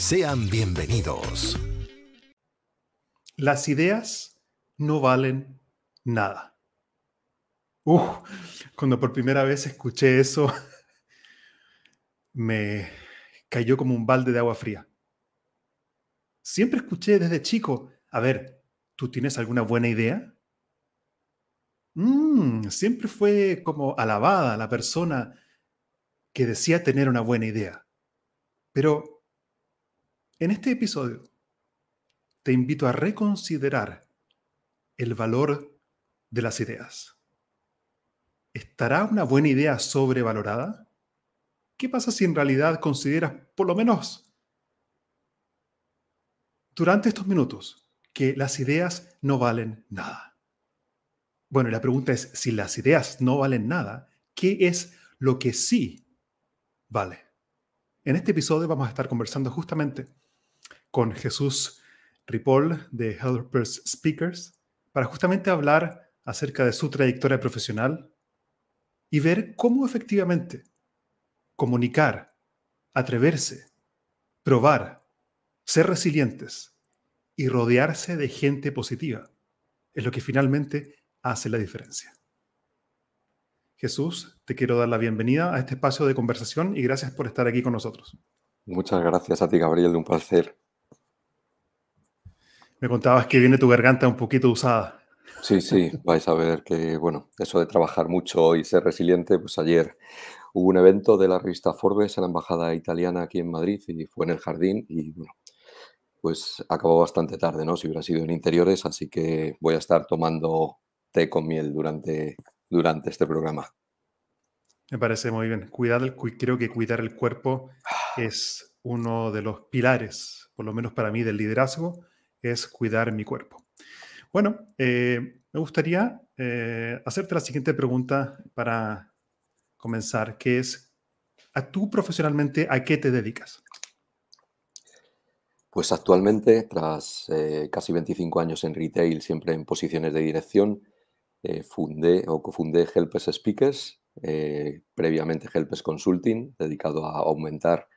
Sean bienvenidos. Las ideas no valen nada. Uf, cuando por primera vez escuché eso, me cayó como un balde de agua fría. Siempre escuché desde chico, a ver, ¿tú tienes alguna buena idea? Mm, siempre fue como alabada la persona que decía tener una buena idea. Pero en este episodio te invito a reconsiderar el valor de las ideas. ¿Estará una buena idea sobrevalorada? ¿Qué pasa si en realidad consideras, por lo menos durante estos minutos, que las ideas no valen nada? Bueno, la pregunta es, si las ideas no valen nada, ¿qué es lo que sí vale? En este episodio vamos a estar conversando justamente con Jesús Ripoll de Helpers Speakers para justamente hablar acerca de su trayectoria profesional y ver cómo efectivamente comunicar, atreverse, probar, ser resilientes y rodearse de gente positiva es lo que finalmente hace la diferencia. Jesús, te quiero dar la bienvenida a este espacio de conversación y gracias por estar aquí con nosotros. Muchas gracias a ti, Gabriel, un placer. Me contabas que viene tu garganta un poquito usada. Sí, sí, vais a ver que, bueno, eso de trabajar mucho y ser resiliente, pues ayer hubo un evento de la revista Forbes en la Embajada Italiana aquí en Madrid y fue en el jardín y, bueno, pues acabó bastante tarde, ¿no? Si hubiera sido en interiores, así que voy a estar tomando té con miel durante durante este programa. Me parece muy bien. Cuidar el, creo que cuidar el cuerpo es uno de los pilares, por lo menos para mí, del liderazgo, es cuidar mi cuerpo. Bueno, eh, me gustaría eh, hacerte la siguiente pregunta para comenzar, que es, ¿a tú profesionalmente a qué te dedicas? Pues actualmente, tras eh, casi 25 años en retail, siempre en posiciones de dirección, fundé o cofundé Helpes Speakers, previamente Helpes Consulting, dedicado a aumentar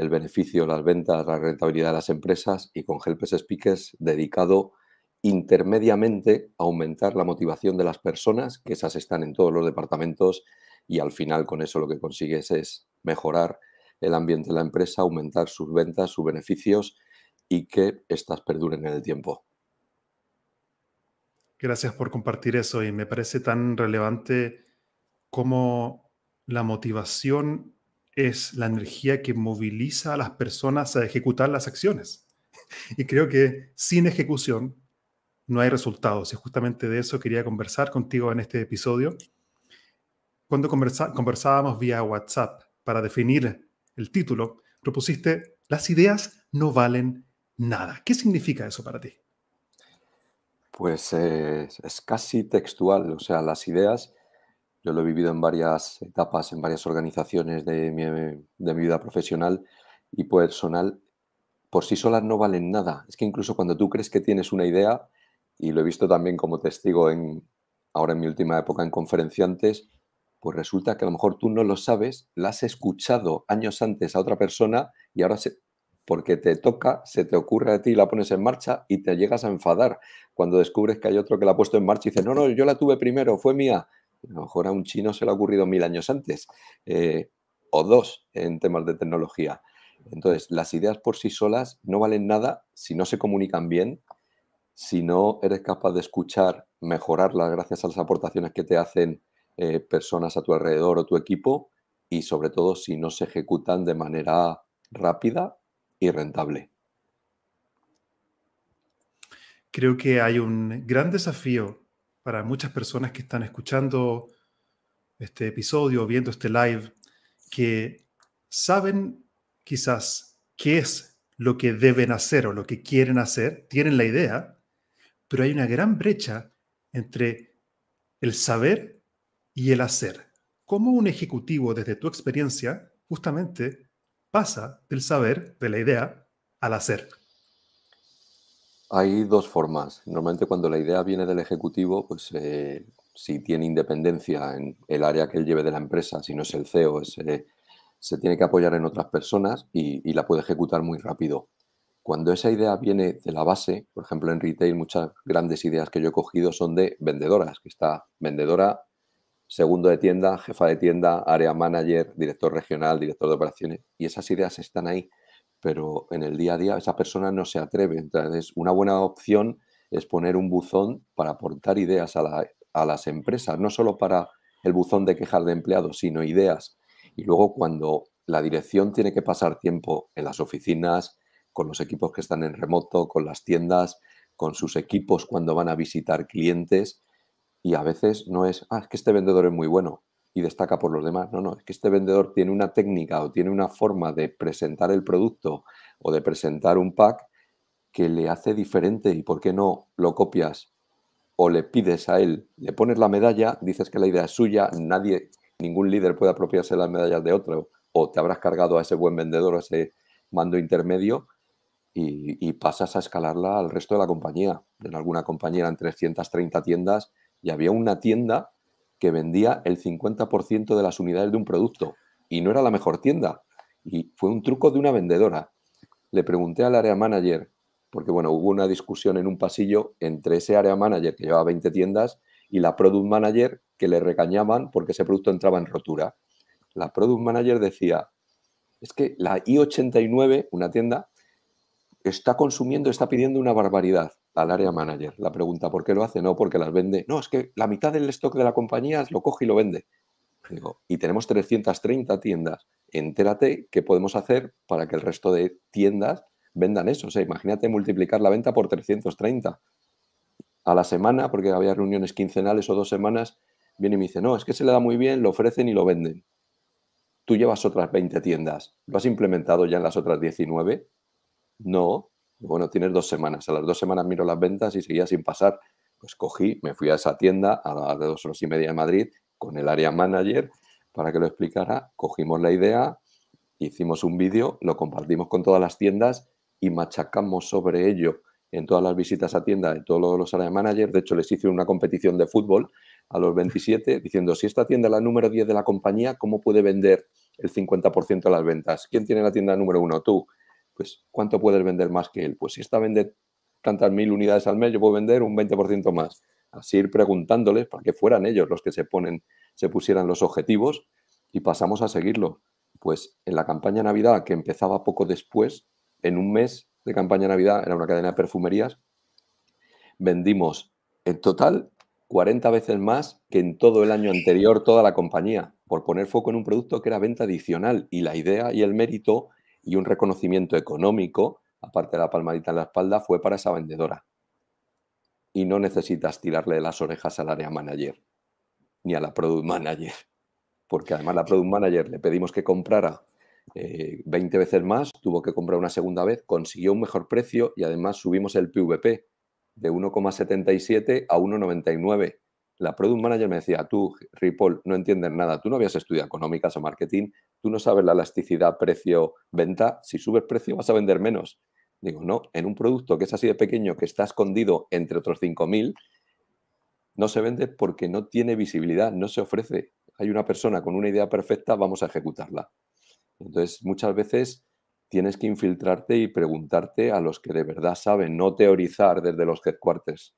el beneficio, las ventas, la rentabilidad de las empresas y con Helpes Speakers dedicado intermediamente a aumentar la motivación de las personas, que esas están en todos los departamentos y al final con eso lo que consigues es mejorar el ambiente de la empresa, aumentar sus ventas, sus beneficios y que éstas perduren en el tiempo. Gracias por compartir eso y me parece tan relevante cómo la motivación es la energía que moviliza a las personas a ejecutar las acciones. Y creo que sin ejecución no hay resultados. Y justamente de eso quería conversar contigo en este episodio. Cuando conversábamos vía WhatsApp para definir el título, propusiste, las ideas no valen nada. ¿Qué significa eso para ti? Pues es casi textual, o sea, las ideas, yo lo he vivido en varias etapas, en varias organizaciones de mi, de mi vida profesional y personal, por sí solas no valen nada. Es que incluso cuando tú crees que tienes una idea, y lo he visto también como testigo en, ahora en mi última época en conferenciantes, pues resulta que a lo mejor tú no lo sabes, la has escuchado años antes a otra persona y ahora se, porque te toca, se te ocurre a ti, la pones en marcha y te llegas a enfadar cuando descubres que hay otro que la ha puesto en marcha y dice, no, no, yo la tuve primero, fue mía. A lo mejor a un chino se le ha ocurrido mil años antes, eh, o dos en temas de tecnología. Entonces, las ideas por sí solas no valen nada si no se comunican bien, si no eres capaz de escuchar, mejorarla gracias a las aportaciones que te hacen eh, personas a tu alrededor o tu equipo y sobre todo si no se ejecutan de manera rápida y rentable. Creo que hay un gran desafío para muchas personas que están escuchando este episodio, viendo este live, que saben quizás qué es lo que deben hacer o lo que quieren hacer, tienen la idea, pero hay una gran brecha entre el saber y el hacer. ¿Cómo un ejecutivo, desde tu experiencia, justamente pasa del saber, de la idea, al hacer? Hay dos formas. Normalmente cuando la idea viene del ejecutivo, pues eh, si tiene independencia en el área que él lleve de la empresa, si no es el CEO, eh, se tiene que apoyar en otras personas y la puede ejecutar muy rápido cuando esa idea viene de la base, por ejemplo en retail muchas grandes ideas que yo he cogido son de vendedoras, que está vendedora, segundo de tienda, jefa de tienda, área manager, director regional, director de operaciones, y esas ideas están ahí, pero en el día a día esa persona no se atreve. Entonces, una buena opción es poner un buzón para aportar ideas a, a las empresas, no solo para el buzón de quejar de empleados, sino ideas. Y luego cuando la dirección tiene que pasar tiempo en las oficinas, con los equipos que están en remoto, con las tiendas, con sus equipos cuando van a visitar clientes. Y a veces no es, ah, es que este vendedor es muy bueno y destaca por los demás. No, no, es que este vendedor tiene una técnica o tiene una forma de presentar el producto o de presentar un pack que le hace diferente y por qué no lo copias o le pides a él, le pones la medalla, dices que la idea es suya, nadie, ningún líder puede apropiarse las medallas de otro o te habrás cargado a ese buen vendedor, a ese mando intermedio y, pasas a escalarla al resto de la compañía. En alguna compañía eran 330 tiendas y había una tienda que vendía el 50% de las unidades de un producto y no era la mejor tienda. Y fue un truco de una vendedora. Le pregunté al área manager, porque bueno, hubo una discusión en un pasillo entre ese área manager que llevaba 20 tiendas y la product manager que le regañaban porque ese producto entraba en rotura. La product manager decía, es que la I89, una tienda, está consumiendo, está pidiendo una barbaridad al área manager. La pregunta, ¿por qué lo hace? No, porque las vende. No, es que la mitad del stock de la compañía lo coge y lo vende. Digo, y tenemos 330 tiendas. Entérate qué podemos hacer para que el resto de tiendas vendan eso. O sea, imagínate multiplicar la venta por 330. A la semana, porque había reuniones quincenales o dos semanas, viene y me dice, no, es que se le da muy bien, lo ofrecen y lo venden. Tú llevas otras 20 tiendas. ¿Lo has implementado ya en las otras 19? No, bueno, tienes dos semanas. A las dos semanas miro las ventas y seguía sin pasar. Pues cogí, me fui a esa tienda a las dos horas y media de Madrid con el área manager para que lo explicara. Cogimos la idea, hicimos un vídeo, lo compartimos con todas las tiendas y machacamos sobre ello en todas las visitas a tienda de todos los área managers. De hecho, les hice una competición de fútbol a los 27 diciendo, si esta tienda es la número 10 de la compañía, ¿cómo puede vender el 50% de las ventas? ¿Quién tiene la tienda número 1? Tú pues ¿cuánto puedes vender más que él? Pues si esta vende tantas mil unidades al mes, yo puedo vender un 20% más. Así ir preguntándoles para que fueran ellos los que se ponen, se pusieran los objetivos y pasamos a seguirlo. Pues en la campaña Navidad, que empezaba poco después, en un mes de campaña Navidad, era una cadena de perfumerías, vendimos en total 40 veces más que en todo el año anterior toda la compañía, por poner foco en un producto que era venta adicional. Y la idea y el mérito y un reconocimiento económico, aparte de la palmadita en la espalda, fue para esa vendedora. Y no necesitas tirarle las orejas al área manager ni a la product manager, porque además la product manager le pedimos que comprara 20 eh, veces más, tuvo que comprar una segunda vez, consiguió un mejor precio y además subimos el PVP de 1,77 a 1,99 la product manager me decía, tú, Ripoll, no entiendes nada, tú no habías estudiado económicas o marketing, tú no sabes la elasticidad precio-venta, si subes precio vas a vender menos. Digo, no, en un producto que es así de pequeño, que está escondido entre otros 5.000, no se vende porque no tiene visibilidad, no se ofrece. Hay una persona con una idea perfecta, vamos a ejecutarla. Entonces, muchas veces tienes que infiltrarte y preguntarte a los que de verdad saben, no teorizar desde los headquarters.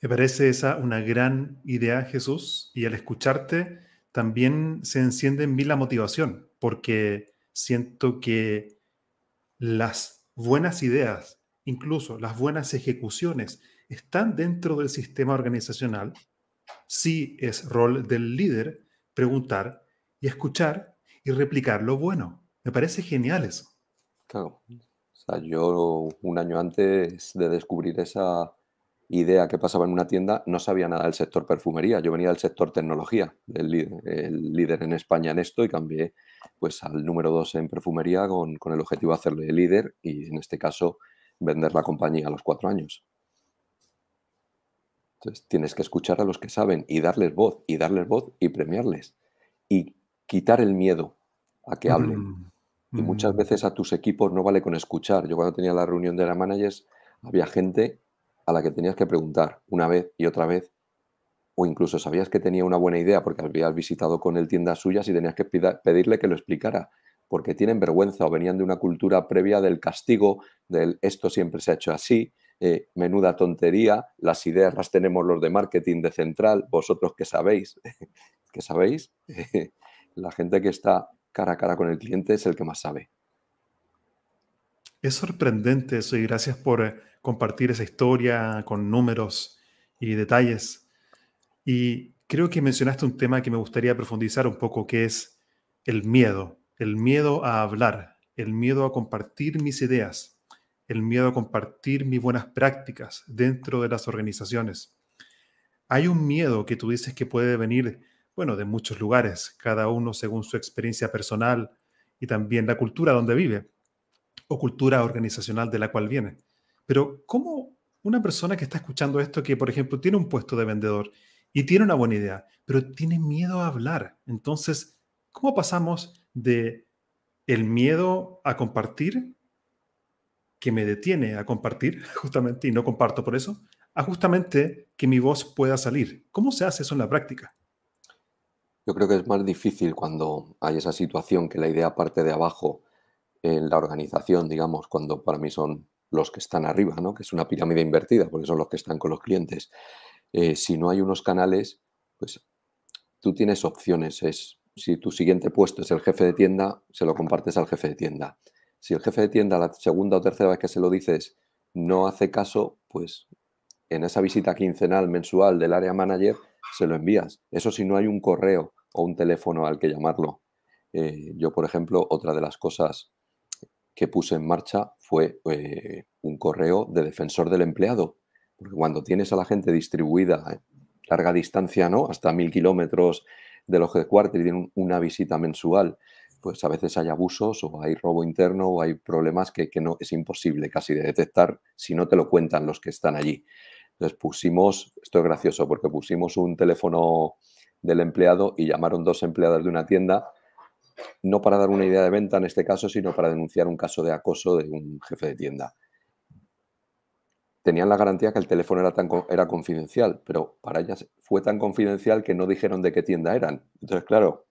Me parece esa una gran idea, Jesús, y al escucharte también se enciende en mí la motivación, porque siento que las buenas ideas incluso las buenas ejecuciones están dentro del sistema organizacional, sí es rol del líder preguntar y escuchar y replicar lo bueno. Me parece genial eso. Claro. O sea, yo un año antes de descubrir esa idea que pasaba en una tienda, no sabía nada del sector perfumería. Yo venía del sector tecnología, el líder, en España en esto, y cambié pues, al número dos en perfumería con, con el objetivo de hacerle líder y en este caso vender la compañía a los cuatro años. Entonces tienes que escuchar a los que saben y darles voz, y darles voz y premiarles. Y quitar el miedo a que hablen. Mm, y muchas mm. veces a tus equipos no vale con escuchar. Yo cuando tenía la reunión de la managers, había gente a la que tenías que preguntar una vez y otra vez, o incluso sabías que tenía una buena idea porque habías visitado con él tiendas suyas y tenías que pedirle que lo explicara, porque tienen vergüenza o venían de una cultura previa del castigo, del esto siempre se ha hecho así, eh, menuda tontería, las ideas las tenemos los de marketing de central, vosotros que sabéis, que sabéis, la gente que está cara a cara con el cliente es el que más sabe. Es sorprendente eso y gracias por eh, compartir esa historia con números y detalles. Y creo que mencionaste un tema que me gustaría profundizar un poco, que es el miedo, el miedo a hablar, el miedo a compartir mis ideas, el miedo a compartir mis buenas prácticas dentro de las organizaciones. Hay un miedo que tú dices que puede venir, bueno, de muchos lugares, cada uno según su experiencia personal y también la cultura donde vive o cultura organizacional de la cual viene. Pero ¿cómo una persona que está escuchando esto, que por ejemplo tiene un puesto de vendedor y tiene una buena idea, pero tiene miedo a hablar? Entonces, ¿cómo pasamos de el miedo a compartir, que me detiene a compartir justamente y no comparto por eso, a justamente que mi voz pueda salir? ¿Cómo se hace eso en la práctica? Yo creo que es más difícil cuando hay esa situación que la idea parte de abajo en la organización, digamos, cuando para mí son los que están arriba, ¿no? que es una pirámide invertida, porque son los que están con los clientes. Eh, si no hay unos canales, pues tú tienes opciones. Es, si tu siguiente puesto es el jefe de tienda, se lo compartes al jefe de tienda. Si el jefe de tienda la segunda o tercera vez que se lo dices no hace caso, pues en esa visita quincenal, mensual del área manager, se lo envías. Eso si no hay un correo o un teléfono al que llamarlo. Eh, yo, por ejemplo, otra de las cosas que puse en marcha fue eh, un correo de defensor del empleado. Porque cuando tienes a la gente distribuida a larga distancia, ¿no? Hasta mil kilómetros de los headquarters y tienen una visita mensual, pues a veces hay abusos o hay robo interno o hay problemas que, que, no es imposible casi de detectar si no te lo cuentan los que están allí. Entonces pusimos, esto es gracioso porque pusimos un teléfono del empleado y llamaron dos empleadas de una tienda no para dar una idea de venta en este caso, sino para denunciar un caso de acoso de un jefe de tienda. Tenían la garantía que el teléfono era, tan, era confidencial, pero para ellas fue tan confidencial que no dijeron de qué tienda eran. Entonces, claro,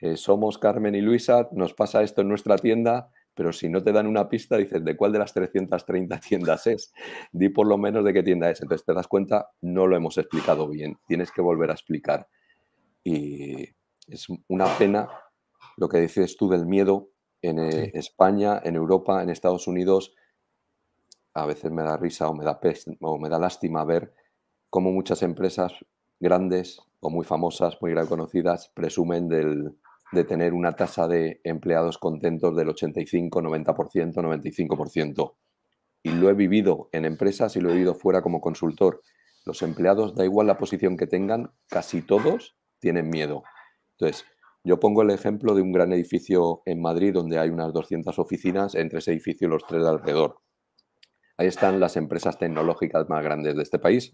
eh, somos Carmen y Luisa, nos pasa esto en nuestra tienda, pero si no te dan una pista, dices, ¿de cuál de las 330 tiendas es? Di por lo menos de qué tienda es. Entonces te das cuenta, no lo hemos explicado bien, tienes que volver a explicar. Y es una pena lo que dices tú del miedo en eh, España, en Europa, en Estados Unidos, a veces me da risa o me da, o me da lástima ver cómo muchas empresas grandes o muy famosas, muy reconocidas, presumen de tener una tasa de empleados contentos del 85, 90%, 95%. Y lo he vivido en empresas y lo he vivido fuera como consultor. Los empleados, da igual la posición que tengan, casi todos tienen miedo. Entonces, yo pongo el ejemplo de un gran edificio en Madrid donde hay unas 200 oficinas, entre ese edificio y los tres de alrededor. Ahí están las empresas tecnológicas más grandes de este país,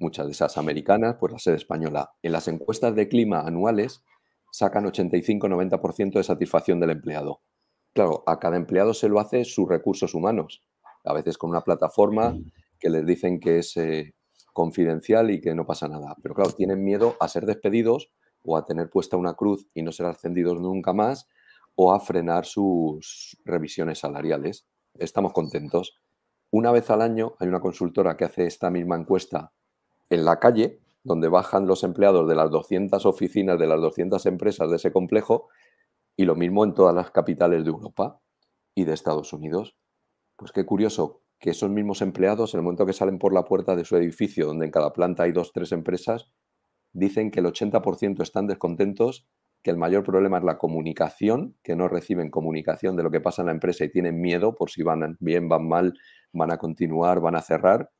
muchas de esas americanas, pues la sede española. En las encuestas de clima anuales sacan 85-90% de satisfacción del empleado. Claro, a cada empleado se lo hace sus recursos humanos, a veces con una plataforma que les dicen que es eh, confidencial y que no pasa nada. Pero claro, tienen miedo a ser despedidos o a tener puesta una cruz y no ser ascendidos nunca más, o a frenar sus revisiones salariales. Estamos contentos. Una vez al año hay una consultora que hace esta misma encuesta en la calle, donde bajan los empleados de las 200 oficinas, de las 200 empresas de ese complejo, y lo mismo en todas las capitales de Europa y de Estados Unidos. Pues qué curioso, que esos mismos empleados, en el momento que salen por la puerta de su edificio, donde en cada planta hay dos, tres empresas, dicen que el 80% están descontentos, que el mayor problema es la comunicación, que no reciben comunicación de lo que pasa en la empresa y tienen miedo por si van bien, van mal, van a continuar, van a cerrar,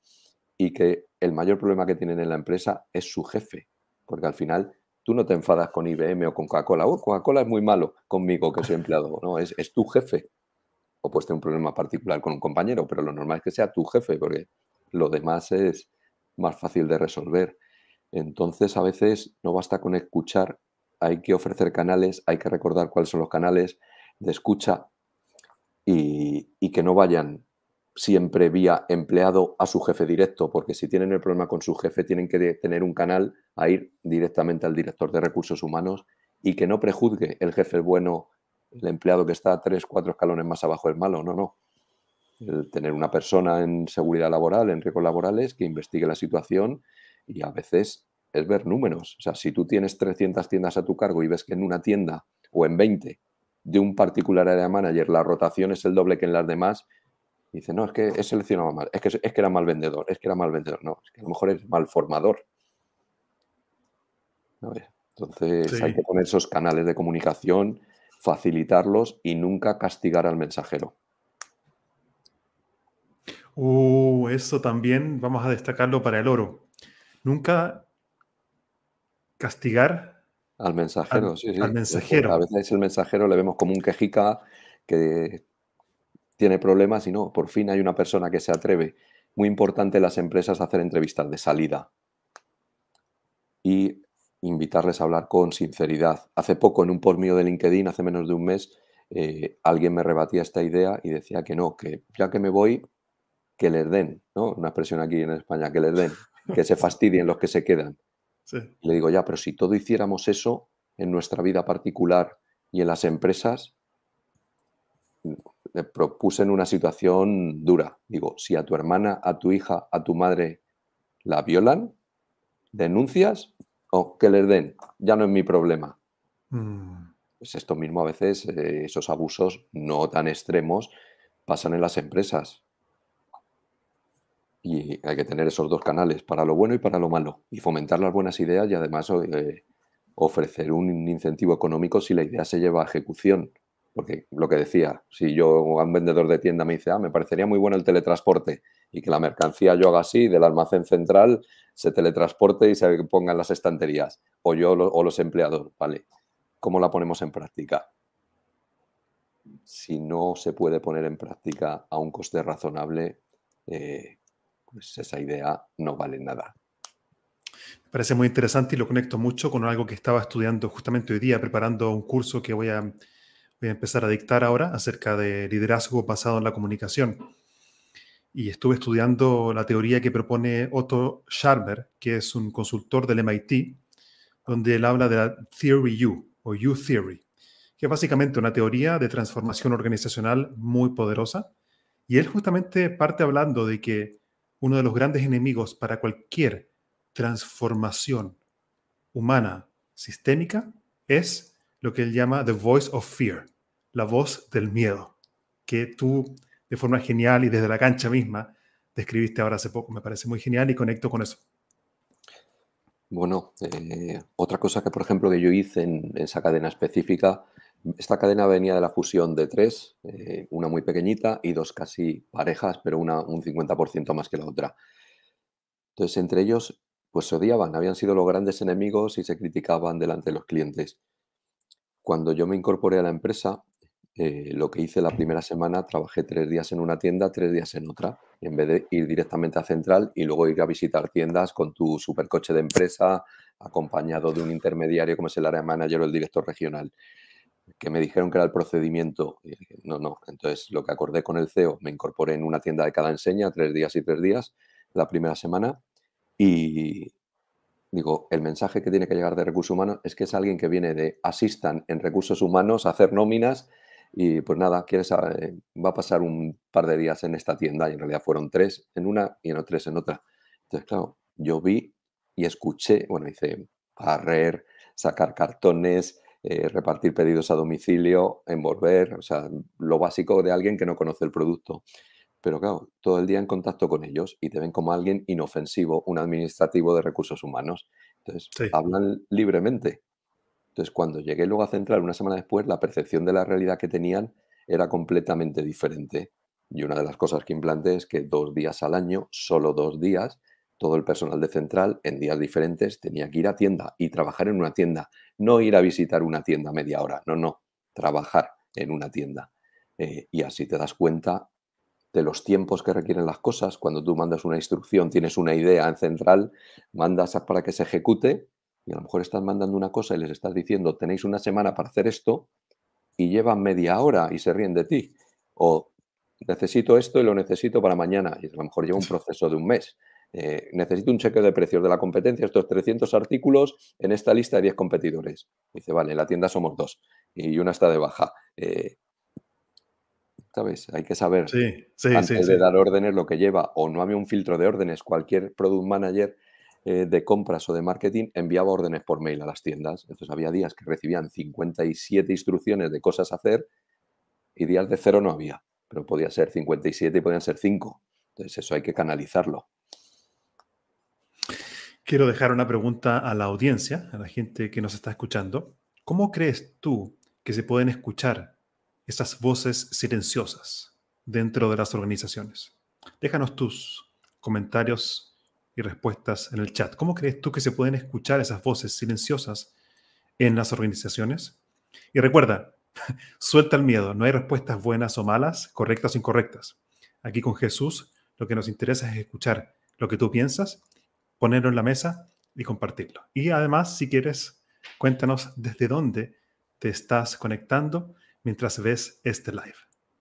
y que el mayor problema que tienen en la empresa es su jefe, porque al final tú no te enfadas con IBM o con Coca-Cola. Oh, Coca-Cola es muy malo conmigo, que soy empleado. No, es, es tu jefe. O puedes tener un problema particular con un compañero, pero lo normal es que sea tu jefe, porque lo demás es más fácil de resolver. Entonces, a veces no basta con escuchar, hay que ofrecer canales, hay que recordar cuáles son los canales de escucha y, que no vayan siempre vía empleado a su jefe directo, porque si tienen el problema con su jefe, tienen que tener un canal a ir directamente al director de recursos humanos y que no prejuzgue el jefe bueno, el empleado que está tres, cuatro escalones más abajo es malo, no, no. El tener una persona en seguridad laboral, en riesgos laborales, que investigue la situación y a veces es ver números. O sea, si tú tienes 300 tiendas a tu cargo y ves que en una tienda o en 20 de un particular área manager la rotación es el doble que en las demás, dice, no, es que he seleccionado mal, es que, es que era mal vendedor, es que era mal vendedor. No, es que a lo mejor es mal formador. Entonces hay que poner esos canales de comunicación, facilitarlos y nunca castigar al mensajero. Uh, eso también vamos a destacarlo para el oro. Nunca castigar al mensajero. Al, sí, sí. al mensajero. A veces el mensajero le vemos como un quejica que tiene problemas y no, por fin hay una persona que se atreve. Muy importante en las empresas hacer entrevistas de salida y invitarles a hablar con sinceridad. Hace poco en un por mío de LinkedIn, hace menos de un mes, eh, alguien me rebatía esta idea y decía que no, que ya que me voy, que les den, ¿no? Una expresión aquí en España, que les den que se fastidien los que se quedan. le digo, ya, pero si todo hiciéramos eso en nuestra vida particular y en las empresas, le propuse en una situación dura. Digo, si a tu hermana, a tu hija, a tu madre la violan, denuncias o que les den, ya no es mi problema. Mm. Es esto mismo a veces, eh, esos abusos no tan extremos pasan en las empresas. Y hay que tener esos dos canales, para lo bueno y para lo malo, y fomentar las buenas ideas y además eh, ofrecer un incentivo económico si la idea se lleva a ejecución. Porque lo que decía, si yo, un vendedor de tienda me dice, ah, me parecería muy bueno el teletransporte y que la mercancía yo haga así, del almacén central, se teletransporte y se ponga en las estanterías, o yo o los empleados, ¿vale? ¿Cómo la ponemos en práctica? Si no se puede poner en práctica a un coste razonable, eh, pues esa idea no vale nada. Me parece muy interesante y lo conecto mucho con algo que estaba estudiando justamente hoy día, preparando un curso que voy a, voy a empezar a dictar ahora acerca de liderazgo basado en la comunicación. Y estuve estudiando la teoría que propone Otto Scharmer, que es un consultor del MIT, donde él habla de la Theory U o U Theory, que es básicamente una teoría de transformación organizacional muy poderosa. Y él justamente parte hablando de que uno de los grandes enemigos para cualquier transformación humana sistémica es lo que él llama the voice of fear, la voz del miedo, que tú de forma genial y desde la cancha misma describiste ahora hace poco. Me parece muy genial y conecto con eso. Bueno, eh, otra cosa que, por ejemplo, que yo hice en esa cadena específica esta cadena venía de la fusión de tres, eh, una muy pequeñita y dos casi parejas, pero una un 50% más que la otra. Entonces, entre ellos, pues se odiaban, habían sido los grandes enemigos y se criticaban delante de los clientes. Cuando yo me incorporé a la empresa, eh, lo que hice la primera semana, trabajé tres días en una tienda, tres días en otra, en vez de ir directamente a Central y luego ir a visitar tiendas con tu supercoche de empresa, acompañado de un intermediario como es el área manager o el director regional que me dijeron que era el procedimiento. no, no. Entonces, lo que acordé con el CEO, me incorporé en una tienda de cada enseña, tres días y tres días, la primera semana. Y digo, el mensaje que tiene que llegar de recursos humanos es que es alguien que viene de asistan en recursos humanos a hacer nóminas y pues nada, quieres va a pasar un par de días en esta tienda y en realidad fueron tres en una y no tres en otra. Entonces, claro, yo vi y escuché, bueno, hice barrer, sacar cartones, eh, repartir pedidos a domicilio, envolver, o sea, lo básico de alguien que no conoce el producto. pero claro, todo el día en contacto con ellos y te ven como alguien inofensivo, un administrativo de recursos humanos. Entonces, hablan libremente. Entonces, cuando llegué luego a Central una semana después, la percepción de la realidad que tenían era completamente diferente. Y una de las cosas que implanté es que dos días al año, solo dos días, todo el personal de Central en días diferentes tenía que ir a tienda y trabajar en una tienda. No ir a visitar una tienda media hora, no, no, trabajar en una tienda. Eh, y así te das cuenta de los tiempos que requieren las cosas. Cuando tú mandas una instrucción, tienes una idea en Central, mandas para que se ejecute y a lo mejor estás mandando una cosa y les estás diciendo, tenéis una semana para hacer esto y llevan media hora y se ríen de ti. O necesito esto y lo necesito para mañana y a lo mejor lleva un proceso de un mes. Eh, necesito un cheque de precios de la competencia, estos 300 artículos en esta lista de 10 competidores. Dice, vale, en la tienda somos dos y una está de baja. Eh, ¿Sabes? Hay que saber antes de dar órdenes lo que lleva o no había un filtro de órdenes. Cualquier product manager eh, de compras o de marketing enviaba órdenes por mail a las tiendas. Entonces había días que recibían 57 instrucciones de cosas a hacer y días de cero no había, pero podía ser 57 y podían ser 5. Entonces eso hay que canalizarlo. Quiero dejar una pregunta a la audiencia, a la gente que nos está escuchando. ¿Cómo crees tú que se pueden escuchar esas voces silenciosas dentro de las organizaciones? Déjanos tus comentarios y respuestas en el chat. ¿Cómo crees tú que se pueden escuchar esas voces silenciosas en las organizaciones? Y recuerda, suelta el miedo, no hay respuestas buenas o malas, correctas o incorrectas. Aquí con Jesús lo que nos interesa es escuchar lo que tú piensas ponerlo en la mesa y compartirlo. Y además, si quieres, cuéntanos desde dónde te estás conectando mientras ves este live.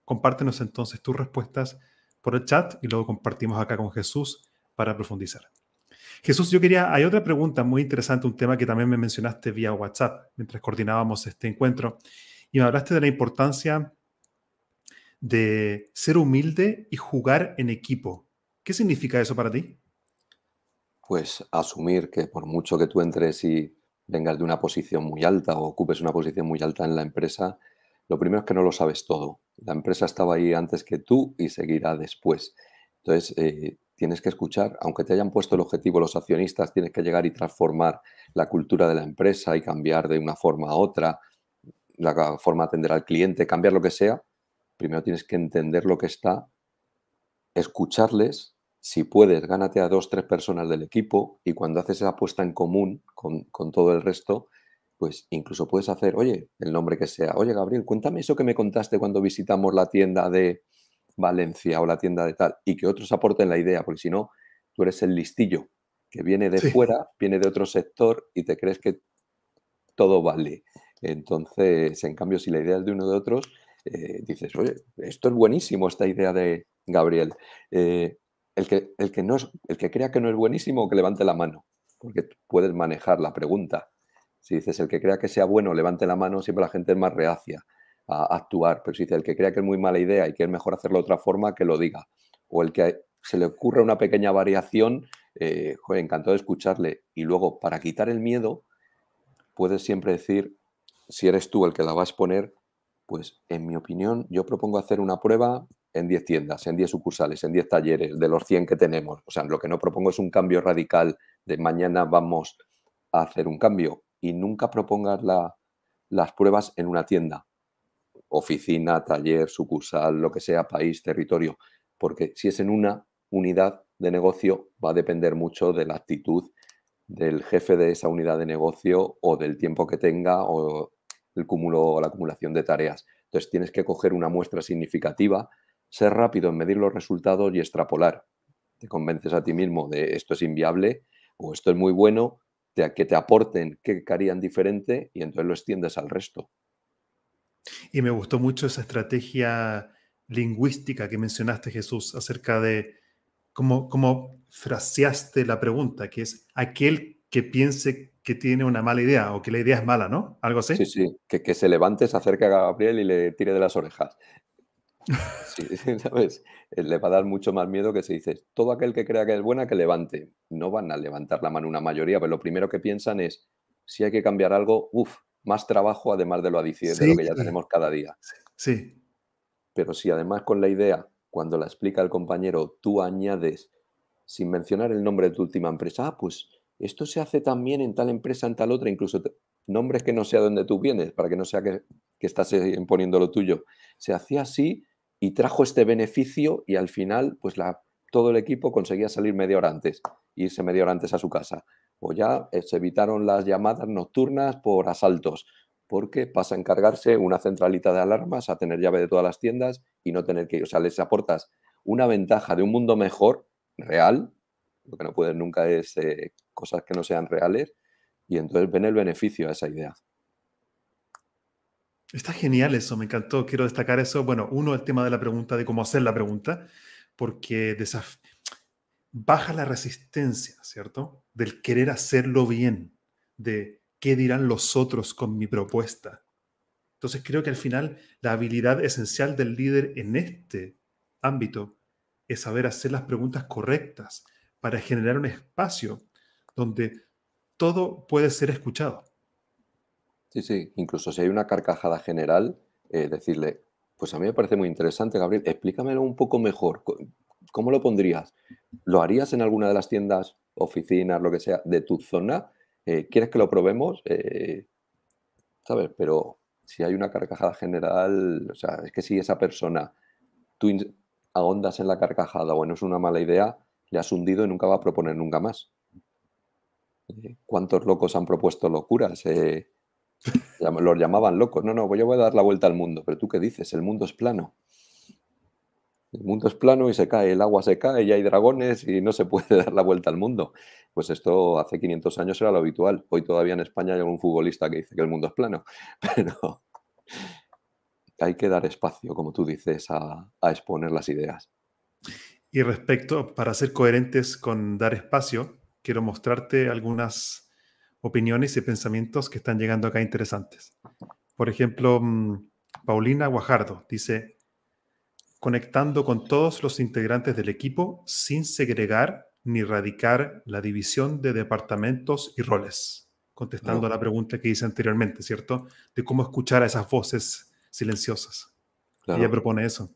Compártenos entonces tus respuestas por el chat y luego compartimos acá con Jesús para profundizar. Jesús, yo quería, hay otra pregunta muy interesante, un tema que también me mencionaste vía WhatsApp mientras coordinábamos este encuentro, y me hablaste de la importancia de ser humilde y jugar en equipo. ¿Qué significa eso para ti? Pues asumir que por mucho que tú entres y vengas de una posición muy alta o ocupes una posición muy alta en la empresa, lo primero es que no lo sabes todo. La empresa estaba ahí antes que tú y seguirá después. Entonces, eh, tienes que escuchar, aunque te hayan puesto el objetivo los accionistas, tienes que llegar y transformar la cultura de la empresa y cambiar de una forma a otra, la forma de atender al cliente, cambiar lo que sea. Primero tienes que entender lo que está, escucharles si puedes, gánate a dos, tres personas del equipo y cuando haces esa apuesta en común con, todo el resto, pues incluso puedes hacer, oye, el nombre que sea, oye Gabriel, cuéntame eso que me contaste cuando visitamos la tienda de Valencia o la tienda de tal, y que otros aporten la idea, porque si no, tú eres el listillo que viene de fuera, viene de otro sector y te crees que todo vale. Entonces, en cambio, si la idea es de uno de otros, eh, dices, oye, esto es buenísimo, esta idea de Gabriel. Eh, el que, el que, no el que crea que no es buenísimo, que levante la mano, porque puedes manejar la pregunta. Si dices el que crea que sea bueno, levante la mano, siempre la gente es más reacia a actuar. Pero si dice el que crea que es muy mala idea y que es mejor hacerlo de otra forma, que lo diga. O el que se le ocurra una pequeña variación, eh, joder, encantado de escucharle. Y luego, para quitar el miedo, puedes siempre decir, si eres tú el que la vas a exponer, pues en mi opinión, yo propongo hacer una prueba en 10 tiendas, en 10 sucursales, en 10 talleres, de los 100 que tenemos. O sea, lo que no propongo es un cambio radical de mañana vamos a hacer un cambio y nunca propongas las pruebas en una tienda, oficina, taller, sucursal, lo que sea, país, territorio, porque si es en una unidad de negocio va a depender mucho de la actitud del jefe de esa unidad de negocio o del tiempo que tenga o el cúmulo o la acumulación de tareas. Entonces tienes que coger una muestra significativa ser rápido en medir los resultados y extrapolar. Te convences a ti mismo de esto es inviable o esto es muy bueno, que te aporten qué harían diferente y entonces lo extiendes al resto. Y me gustó mucho esa estrategia lingüística que mencionaste, Jesús, acerca de cómo, cómo fraseaste la pregunta, que es aquel que piense que tiene una mala idea o que la idea es mala, ¿no? Algo así. Sí, sí, que, que se levante, se acerque a Gabriel y le tire de las orejas. Sí, ¿sabes? Eh, le va a dar mucho más miedo que si dices, todo aquel que crea que es buena, que levante. No van a levantar la mano una mayoría, pero lo primero que piensan es, si hay que cambiar algo, uff, más trabajo además de lo adicional, de lo que ya tenemos cada día. Sí. Pero si además con la idea cuando la explica el compañero, tú añades, sin mencionar el nombre de tu última empresa, ah, pues esto se hace también en tal empresa, en tal otra, incluso nombres que no sea donde tú vienes, para que no sea que, estás eh, imponiendo lo tuyo. Se hacía así y trajo este beneficio y al final, pues la, todo el equipo conseguía salir media hora antes, irse media hora antes a su casa. O ya eh, se evitaron las llamadas nocturnas por asaltos, porque pasa a encargarse una centralita de alarmas, a tener llave de todas las tiendas y no tener que ir. O sea, les aportas una ventaja de un mundo mejor, real, lo que no puedes nunca es eh, cosas que no sean reales, y entonces ven el beneficio a esa idea. Está genial eso, me encantó. Quiero destacar eso. Bueno, uno, el tema de la pregunta, de cómo hacer la pregunta, porque baja la resistencia, ¿cierto? Del querer hacerlo bien, de qué dirán los otros con mi propuesta. Entonces creo que al final la habilidad esencial del líder en este ámbito es saber hacer las preguntas correctas para generar un espacio donde todo puede ser escuchado. Sí, sí, incluso si hay una carcajada general, eh, decirle, pues a mí me parece muy interesante, Gabriel, explícamelo un poco mejor. ¿Cómo lo pondrías? ¿Lo harías en alguna de las tiendas, oficinas, lo que sea, de tu zona? Eh, ¿Quieres que lo probemos? Eh, ¿Sabes? Pero si hay una carcajada general, o sea, es que si esa persona, tú ahondas en la carcajada o no es una mala idea, le has hundido y nunca va a proponer nunca más. Eh, ¿Cuántos locos han propuesto locuras? Los llamaban locos. No, no, yo voy a dar la vuelta al mundo. Pero tú qué dices, el mundo es plano. El mundo es plano y se cae, el agua se cae y hay dragones y no se puede dar la vuelta al mundo. Pues esto hace 500 años era lo habitual. Hoy todavía en España hay un futbolista que dice que el mundo es plano. Pero hay que dar espacio, como tú dices, a, a exponer las ideas. Y respecto, para ser coherentes con dar espacio, quiero mostrarte algunas opiniones y pensamientos que están llegando acá interesantes. Por ejemplo, mm, Paulina Guajardo dice, conectando con todos los integrantes del equipo sin segregar ni radicar la división de departamentos y roles, contestando a la pregunta que hice anteriormente, ¿cierto? De cómo escuchar a esas voces silenciosas. Ella propone eso.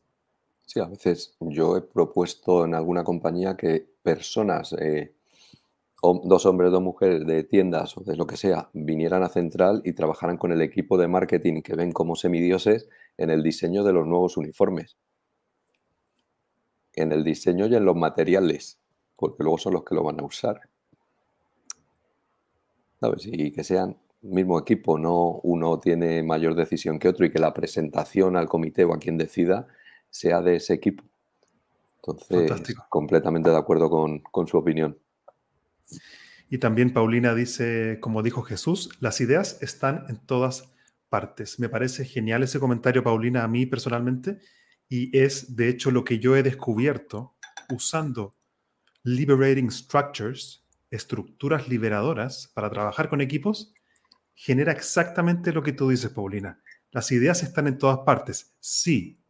Sí, a veces yo he propuesto en alguna compañía que personas eh, dos hombres, dos mujeres de tiendas o de lo que sea vinieran a Central y trabajaran con el equipo de marketing que ven como semidioses en el diseño de los nuevos uniformes. En el diseño y en los materiales, porque luego son los que lo van a usar. ¿Sabes? Y que sean mismo equipo, no uno tiene mayor decisión que otro y que la presentación al comité o a quien decida sea de ese equipo. Entonces, completamente de acuerdo con, con su opinión. Y también Paulina dice, como dijo Jesús, las ideas están en todas partes. Me parece genial ese comentario, Paulina, a mí personalmente, y es de hecho lo que yo he descubierto usando Liberating Structures, estructuras liberadoras para trabajar con equipos, genera exactamente lo que tú dices, Paulina. Las ideas están en todas partes, sí,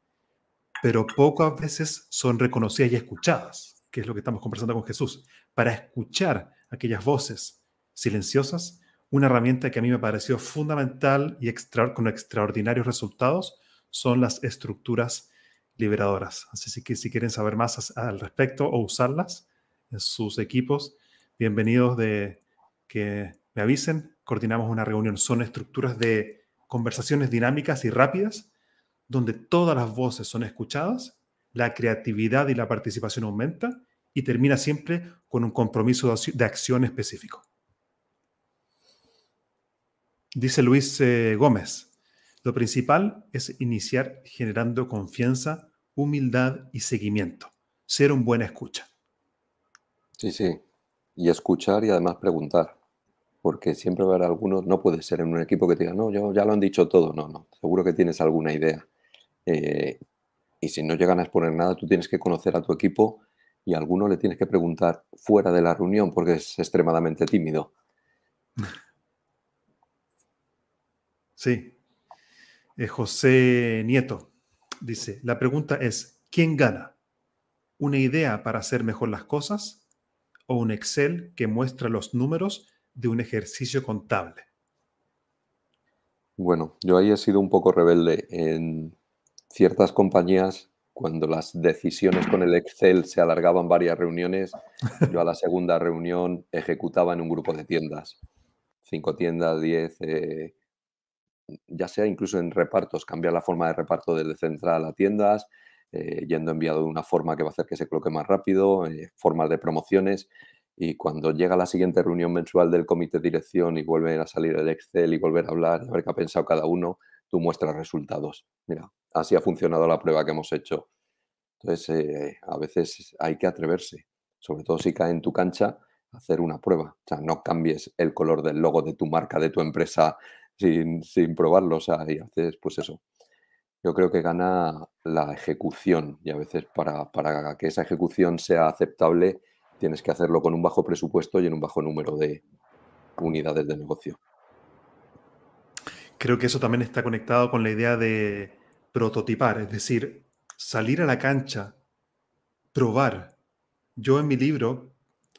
pero pocas veces son reconocidas y escuchadas, que es lo que estamos conversando con Jesús para escuchar aquellas voces silenciosas, una herramienta que a mí me pareció fundamental y con extraordinarios resultados son las estructuras liberadoras. Así que si quieren saber más al respecto o usarlas en sus equipos, bienvenidos de que me avisen. Coordinamos una reunión. Son estructuras de conversaciones dinámicas y rápidas donde todas las voces son escuchadas, la creatividad y la participación aumenta y termina siempre con un compromiso de acción específico. Dice Luis eh, Gómez, lo principal es iniciar generando confianza, humildad y seguimiento. Ser un buen escucha. Sí, sí. Y escuchar y además preguntar. Porque siempre va a haber algunos, no puede ser en un equipo que diga, no, yo ya lo han dicho todo. No, no. Seguro que tienes alguna idea. Eh, y si no llegan a exponer nada, tú tienes que conocer a tu equipo y a alguno le tienes que preguntar fuera de la reunión porque es extremadamente tímido. Sí. Eh, José Nieto dice, la pregunta es, ¿quién gana? ¿Una idea para hacer mejor las cosas o un Excel que muestra los números de un ejercicio contable? Bueno, yo ahí he sido un poco rebelde. En ciertas compañías cuando las decisiones con el Excel se alargaban varias reuniones, yo a la segunda reunión ejecutaba en un grupo de tiendas. Cinco tiendas, diez, eh, ya sea incluso en repartos, cambiar la forma de reparto desde central a tiendas, eh, yendo enviado de una forma que va a hacer que se coloque más rápido, eh, formas de promociones. Y cuando llega la siguiente reunión mensual del comité de dirección y vuelve a salir el Excel y volver a hablar a ver qué ha pensado cada uno, tú muestras resultados. Mira, así ha funcionado la prueba que hemos hecho. Entonces, eh, a veces hay que atreverse, sobre todo si cae en tu cancha, hacer una prueba. O sea, no cambies el color del logo de tu marca, de tu empresa, sin, sin probarlo. O sea, y haces, pues eso. Yo creo que gana la ejecución y a veces para, para que esa ejecución sea aceptable tienes que hacerlo con un bajo presupuesto y en un bajo número de unidades de negocio. Creo que eso también está conectado con la idea de prototipar, es decir, salir a la cancha, probar. Yo en mi libro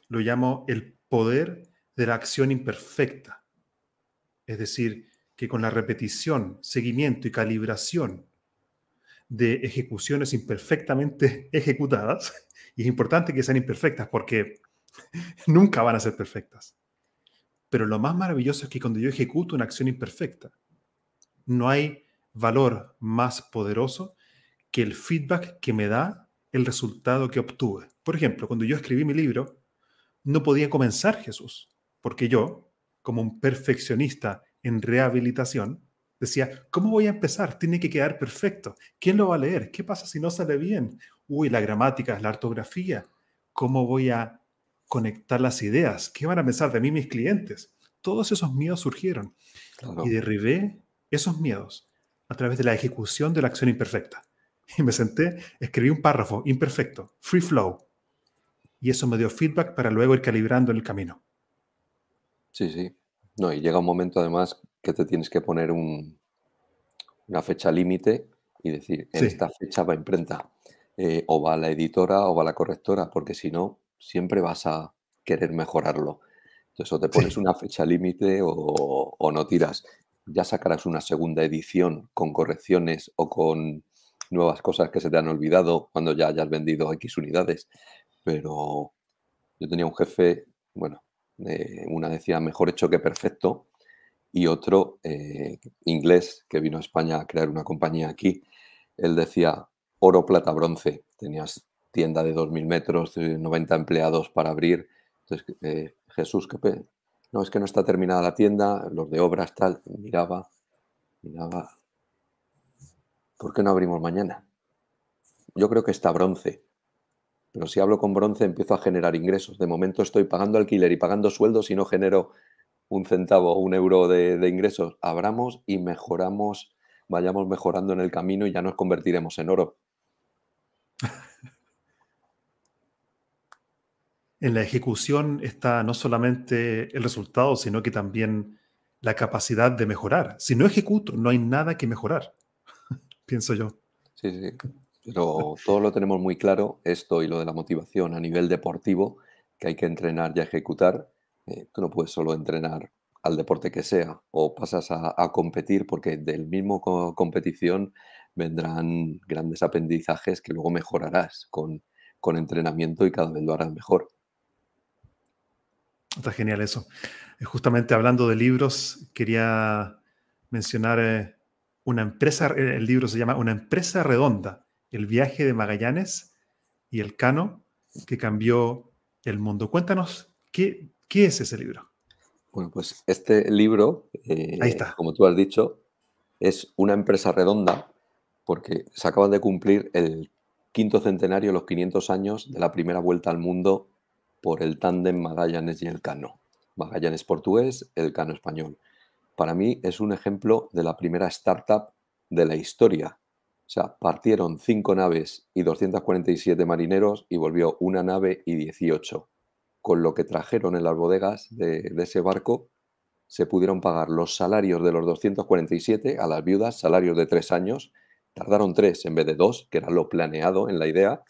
lo llamo el poder de la acción imperfecta. Es decir, que con la repetición, seguimiento y calibración de ejecuciones imperfectamente ejecutadas, y es importante que sean imperfectas porque nunca van a ser perfectas. Pero lo más maravilloso es que cuando yo ejecuto una acción imperfecta, no hay valor más poderoso que el feedback que me da el resultado que obtuve. Por ejemplo, cuando yo escribí mi libro, no podía comenzar Jesús, porque yo, como un perfeccionista en rehabilitación, decía, ¿cómo voy a empezar? Tiene que quedar perfecto. ¿Quién lo va a leer? ¿Qué pasa si no sale bien? Uy, la gramática, la ortografía. ¿Cómo voy a conectar las ideas? ¿Qué van a pensar de mí mis clientes? Todos esos miedos surgieron y derribé esos miedos a través de la ejecución de la acción imperfecta. Y me senté, escribí un párrafo imperfecto, free flow. Y eso me dio feedback para luego ir calibrando en el camino. Sí, sí. No, y llega un momento además que te tienes que poner un, una fecha límite y decir, en esta fecha va imprenta. Eh, o va la editora o va la correctora, porque si no, siempre vas a querer mejorarlo. Entonces, o te pones una fecha límite o, o, no tiras. Ya sacarás una segunda edición con correcciones o con nuevas cosas que se te han olvidado cuando ya hayas vendido X unidades. Pero yo tenía un jefe, bueno, eh, una decía mejor hecho que perfecto y otro eh, inglés que vino a España a crear una compañía aquí. Él decía oro, plata, bronce. Tenías tienda de 2.000 metros, 90 empleados para abrir. Entonces, eh, Jesús, ¿qué no, es que no está terminada la tienda, los de obras, tal. Miraba, miraba, ¿por qué no abrimos mañana? Yo creo que está bronce. Pero si hablo con bronce empiezo a generar ingresos. De momento estoy pagando alquiler y pagando sueldos y no genero un centavo o un euro de, de, ingresos. Abramos y mejoramos, vayamos mejorando en el camino y ya nos convertiremos en oro. En la ejecución está no solamente el resultado, sino que también la capacidad de mejorar. Si no ejecuto, no hay nada que mejorar pienso yo. Sí, sí. Pero todo lo tenemos muy claro, esto y lo de la motivación a nivel deportivo, que hay que entrenar y ejecutar. Eh, tú no puedes solo entrenar al deporte que sea o pasas a, competir porque del mismo competición vendrán grandes aprendizajes que luego mejorarás con, con entrenamiento y cada vez lo harás mejor. Está genial eso. Eh, justamente hablando de libros, quería mencionar eh, una empresa, el libro se llama Una empresa redonda, el viaje de Magallanes y el Cano que cambió el mundo. Cuéntanos, ¿qué, qué es ese libro? Bueno, pues este libro, eh, Ahí está. como tú has dicho, es una empresa redonda porque se acaban de cumplir el quinto centenario, los 500 años de la primera vuelta al mundo por el tándem Magallanes y el Cano. Magallanes portugués, el Cano español para mí es un ejemplo de la primera startup de la historia. O sea, partieron cinco naves y 247 marineros y volvió una nave y 18. Con lo que trajeron en las bodegas de, ese barco, se pudieron pagar los salarios de los 247 a las viudas, salarios de tres años. Tardaron tres en vez de dos, que era lo planeado en la idea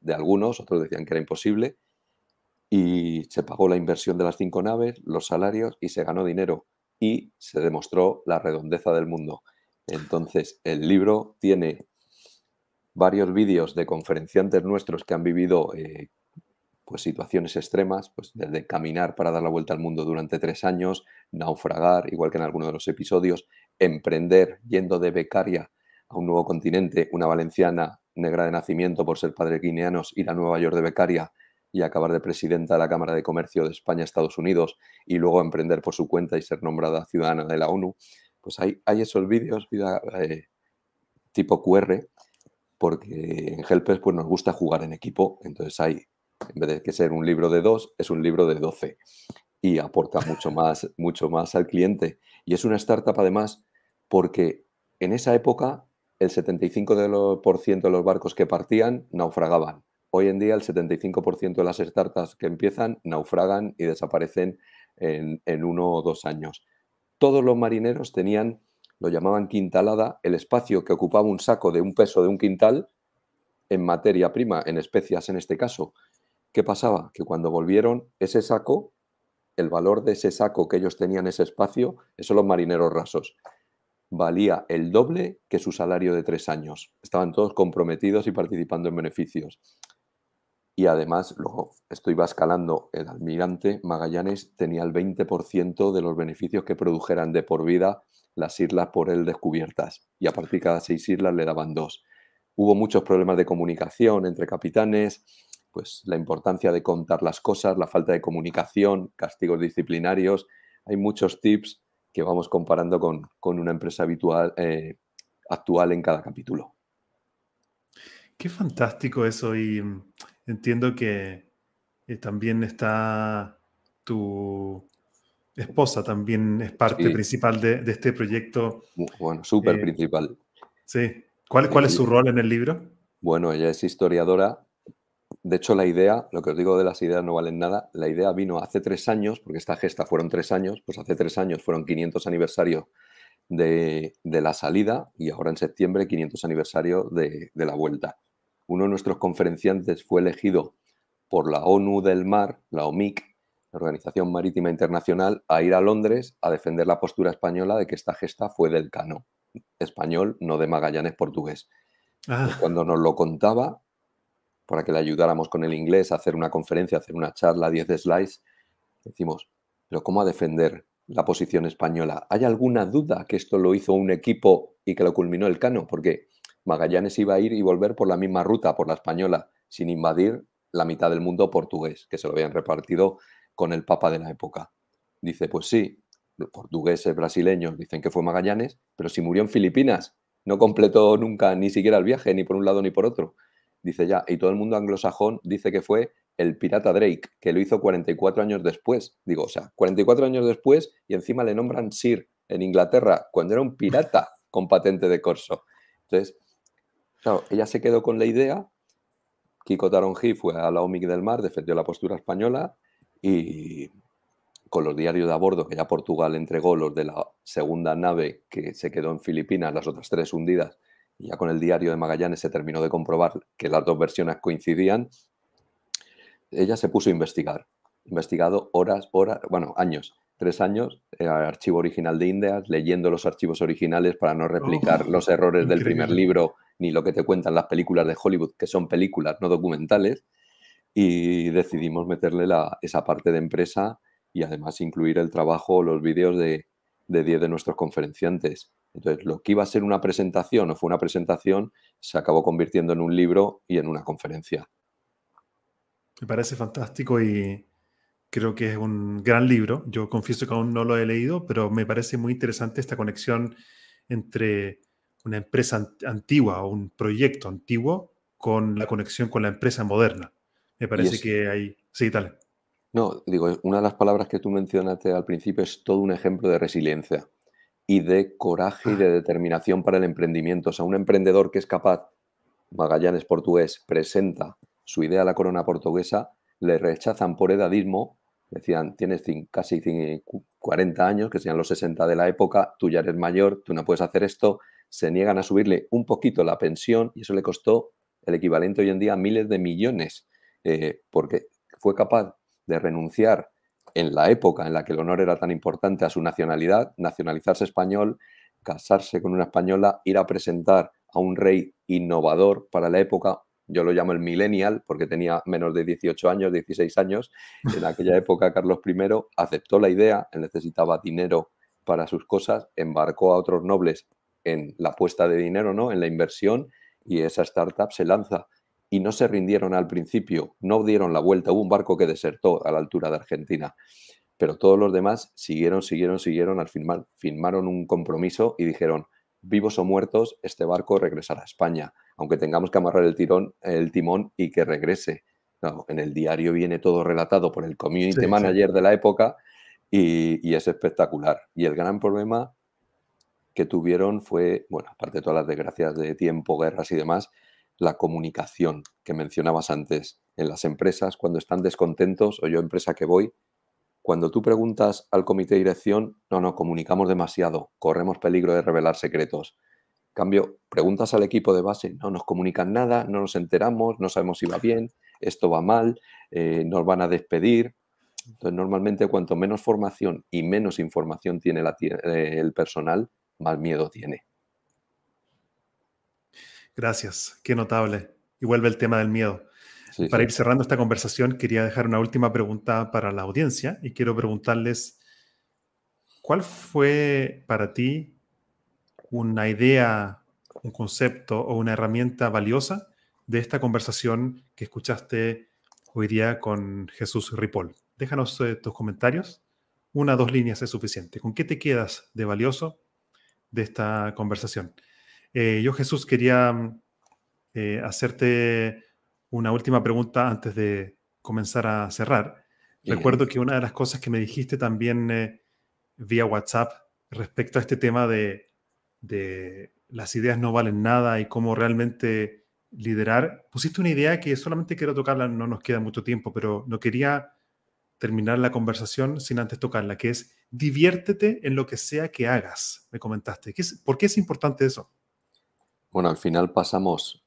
de algunos, otros decían que era imposible. Y se pagó la inversión de las cinco naves, los salarios y se ganó dinero y se demostró la redondeza del mundo. Entonces, el libro tiene varios vídeos de conferenciantes nuestros que han vivido eh, pues, situaciones extremas, pues desde caminar para dar la vuelta al mundo durante tres años, naufragar, igual que en alguno de los episodios, emprender yendo de becaria a un nuevo continente, una valenciana negra de nacimiento por ser padre guineanos, ir a Nueva York de becaria y acabar de presidenta de la Cámara de Comercio de España-Estados Unidos y luego emprender por su cuenta y ser nombrada ciudadana de la ONU, pues hay, hay esos vídeos eh, tipo QR, porque en Helpers pues, nos gusta jugar en equipo, entonces hay en vez de que ser un libro de dos, es un libro de 12 y aporta mucho más, mucho más al cliente. Y es una startup además porque en esa época el 75% de los barcos que partían naufragaban. Hoy en día el 75% de las startups que empiezan naufragan y desaparecen en, en uno o dos años. Todos los marineros tenían, lo llamaban quintalada, el espacio que ocupaba un saco de un peso de un quintal en materia prima, en especias en este caso, ¿Qué pasaba? Que cuando volvieron, ese saco, el valor de ese saco que ellos tenían, ese espacio, esos los marineros rasos, valía el doble que su salario de tres años. Estaban todos comprometidos y participando en beneficios. Y además, luego esto iba escalando, el almirante Magallanes tenía el 20% de los beneficios que produjeran de por vida las islas por él descubiertas. Y a partir de cada seis islas le daban dos. Hubo muchos problemas de comunicación entre capitanes, pues la importancia de contar las cosas, la falta de comunicación, castigos disciplinarios. Hay muchos tips que vamos comparando con, una empresa habitual, eh, actual en cada capítulo. Qué fantástico eso y entiendo que eh, también está tu esposa, también es parte principal de, este proyecto. Bueno, súper eh, principal. Sí. ¿Cuál, ¿Cuál es su rol en el libro? Bueno, ella es historiadora de hecho, la idea, lo que os digo de las ideas no valen nada, la idea vino hace tres años, porque esta gesta fueron tres años, pues hace tres años fueron 500 aniversario de, la salida y ahora en septiembre 500 aniversario de, de la vuelta. Uno de nuestros conferenciantes fue elegido por la ONU del Mar, la OMIC, la Organización Marítima Internacional, a ir a Londres a defender la postura española de que esta gesta fue del Cano, español, no de Magallanes portugués. Ah. Cuando nos lo contaba, para que le ayudáramos con el inglés a hacer una conferencia, a hacer una charla, 10 slides, decimos, pero ¿cómo a defender la posición española? ¿Hay alguna duda que esto lo hizo un equipo y que lo culminó el Cano? Porque Magallanes iba a ir y volver por la misma ruta, por la española, sin invadir la mitad del mundo portugués, que se lo habían repartido con el Papa de la época. Dice, pues sí, portugueses, brasileños dicen que fue Magallanes, pero si murió en Filipinas, no completó nunca ni siquiera el viaje, ni por un lado ni por otro dice ya, y todo el mundo anglosajón dice que fue el pirata Drake, que lo hizo 44 años después. Digo, o sea, 44 años después y encima le nombran Sir en Inglaterra, cuando era un pirata con patente de corso. Entonces, claro, ella se quedó con la idea, Kiko Taronji fue a la OMIC del Mar, defendió la postura española y con los diarios de a bordo que ya Portugal entregó, los de la segunda nave que se quedó en Filipinas, las otras tres hundidas, y ya con el diario de Magallanes se terminó de comprobar que las dos versiones coincidían, ella se puso a investigar. Investigado horas, horas, bueno, años, tres años, el archivo original de Indias, leyendo los archivos originales para no replicar oh, los errores del primer libro ni lo que te cuentan las películas de Hollywood, que son películas, no documentales, y decidimos meterle la, esa parte de empresa y además incluir el trabajo, los vídeos de, de 10 de nuestros conferenciantes. Entonces, lo que iba a ser una presentación o fue una presentación, se acabó convirtiendo en un libro y en una conferencia. Me parece fantástico y creo que es un gran libro. Yo confieso que aún no lo he leído, pero me parece muy interesante esta conexión entre una empresa antigua o un proyecto antiguo con la conexión con la empresa moderna. Me parece que hay... Sí, dale. No, digo, una de las palabras que tú mencionaste al principio es todo un ejemplo de resiliencia y de coraje y de ah. determinación para el emprendimiento. O sea, un emprendedor que es capaz, Magallanes portugués, presenta su idea a la corona portuguesa, le rechazan por edadismo, decían, tienes casi 40 años, que sean los 60 de la época, tú ya eres mayor, tú no puedes hacer esto, se niegan a subirle un poquito la pensión y eso le costó el equivalente hoy en día a miles de millones, eh, porque fue capaz de renunciar en la época en la que el honor era tan importante a su nacionalidad, nacionalizarse español, casarse con una española, ir a presentar a un rey innovador para la época, yo lo llamo el millennial porque tenía menos de 18 años, 16 años. En aquella época Carlos I aceptó la idea, él necesitaba dinero para sus cosas, embarcó a otros nobles en la puesta de dinero, ¿no? en la inversión y esa startup se lanza. Y no se rindieron al principio, no dieron la vuelta, hubo un barco que desertó a la altura de Argentina, pero todos los demás siguieron, siguieron, siguieron, al final firmaron un compromiso y dijeron, vivos o muertos, este barco regresará a España, aunque tengamos que amarrar el, tirón, el timón y que regrese. en el diario viene todo relatado por el community manager de la época y, es espectacular. Y el gran problema que tuvieron fue, bueno, aparte de todas las desgracias de tiempo, guerras y demás, la comunicación que mencionabas antes. En las empresas, cuando están descontentos, o yo empresa que voy, cuando tú preguntas al comité de dirección, no, no, comunicamos demasiado, corremos peligro de revelar secretos. Cambio, preguntas al equipo de base, no nos comunican nada, no nos enteramos, no sabemos si va bien, esto va mal, eh, nos van a despedir. Entonces, normalmente, cuanto menos formación y menos información tiene eh, el personal, más miedo tiene. Gracias, qué notable. Y vuelve el tema del miedo. Para ir cerrando esta conversación, quería dejar una última pregunta para la audiencia y quiero preguntarles, ¿cuál fue para ti una idea, un concepto o una herramienta valiosa de esta conversación que escuchaste hoy día con Jesús Ripoll? Déjanos eh, tus comentarios. Una o dos líneas es suficiente. ¿Con qué te quedas de valioso de esta conversación? Eh, yo, Jesús, quería eh, hacerte una última pregunta antes de comenzar a cerrar. Recuerdo que una de las cosas que me dijiste también vía WhatsApp respecto a este tema de, las ideas no valen nada y cómo realmente liderar, pusiste una idea que solamente quiero tocarla, no nos queda mucho tiempo, pero no quería terminar la conversación sin antes tocarla, que es diviértete en lo que sea que hagas, me comentaste. ¿Por qué es importante eso? Bueno, al final pasamos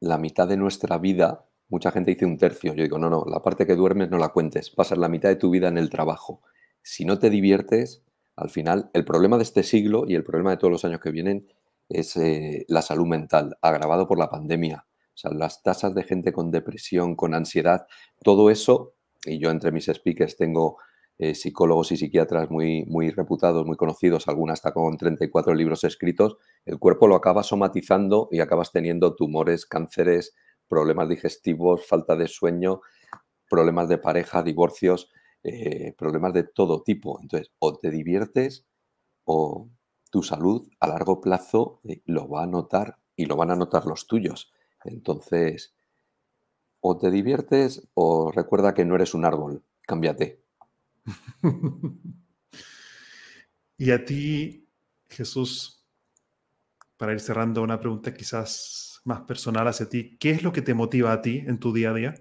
la mitad de nuestra vida, mucha gente dice un tercio, yo digo, no, no, la parte que duermes no la cuentes, pasas la mitad de tu vida en el trabajo. Si no te diviertes, al final, el problema de este siglo y el problema de todos los años que vienen es eh, la salud mental, agravado por la pandemia. O sea, las tasas de gente con depresión, con ansiedad, todo eso, y yo entre mis speakers tengo eh, psicólogos y psiquiatras muy, muy reputados, muy conocidos, algunos hasta con 34 libros escritos, el cuerpo lo acaba somatizando y acabas teniendo tumores, cánceres, problemas digestivos, falta de sueño, problemas de pareja, divorcios, eh, problemas de todo tipo. Entonces, o te diviertes o tu salud a largo plazo eh, lo va a notar y lo van a notar los tuyos. Entonces, o te diviertes o recuerda que no eres un árbol, cámbiate. y a ti, Jesús, para ir cerrando una pregunta quizás más personal hacia ti, ¿qué es lo que te motiva a ti en tu día a día?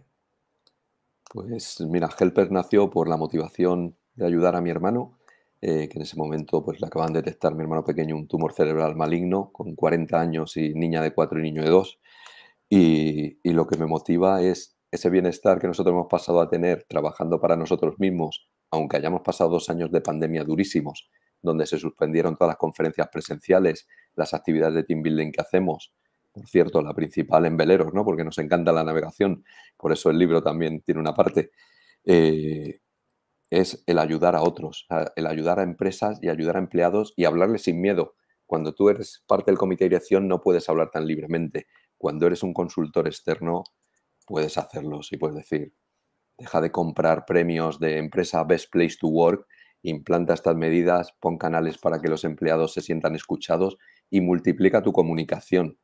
Pues mira, Helper nació por la motivación de ayudar a mi hermano, eh, que en ese momento pues le acaban de detectar mi hermano pequeño un tumor cerebral maligno con 40 años y niña de 4 y niño de 2. Y, y lo que me motiva es ese bienestar que nosotros hemos pasado a tener trabajando para nosotros mismos aunque hayamos pasado dos años de pandemia durísimos, donde se suspendieron todas las conferencias presenciales, las actividades de team building que hacemos, por cierto, la principal en veleros, ¿no? porque nos encanta la navegación, por eso el libro también tiene una parte, eh, es el ayudar a otros, el ayudar a empresas y ayudar a empleados y hablarles sin miedo. Cuando tú eres parte del comité de dirección no puedes hablar tan libremente. Cuando eres un consultor externo puedes hacerlo y puedes decir, deja de comprar premios de empresa Best Place to Work, implanta estas medidas, pon canales para que los empleados se sientan escuchados y multiplica tu comunicación.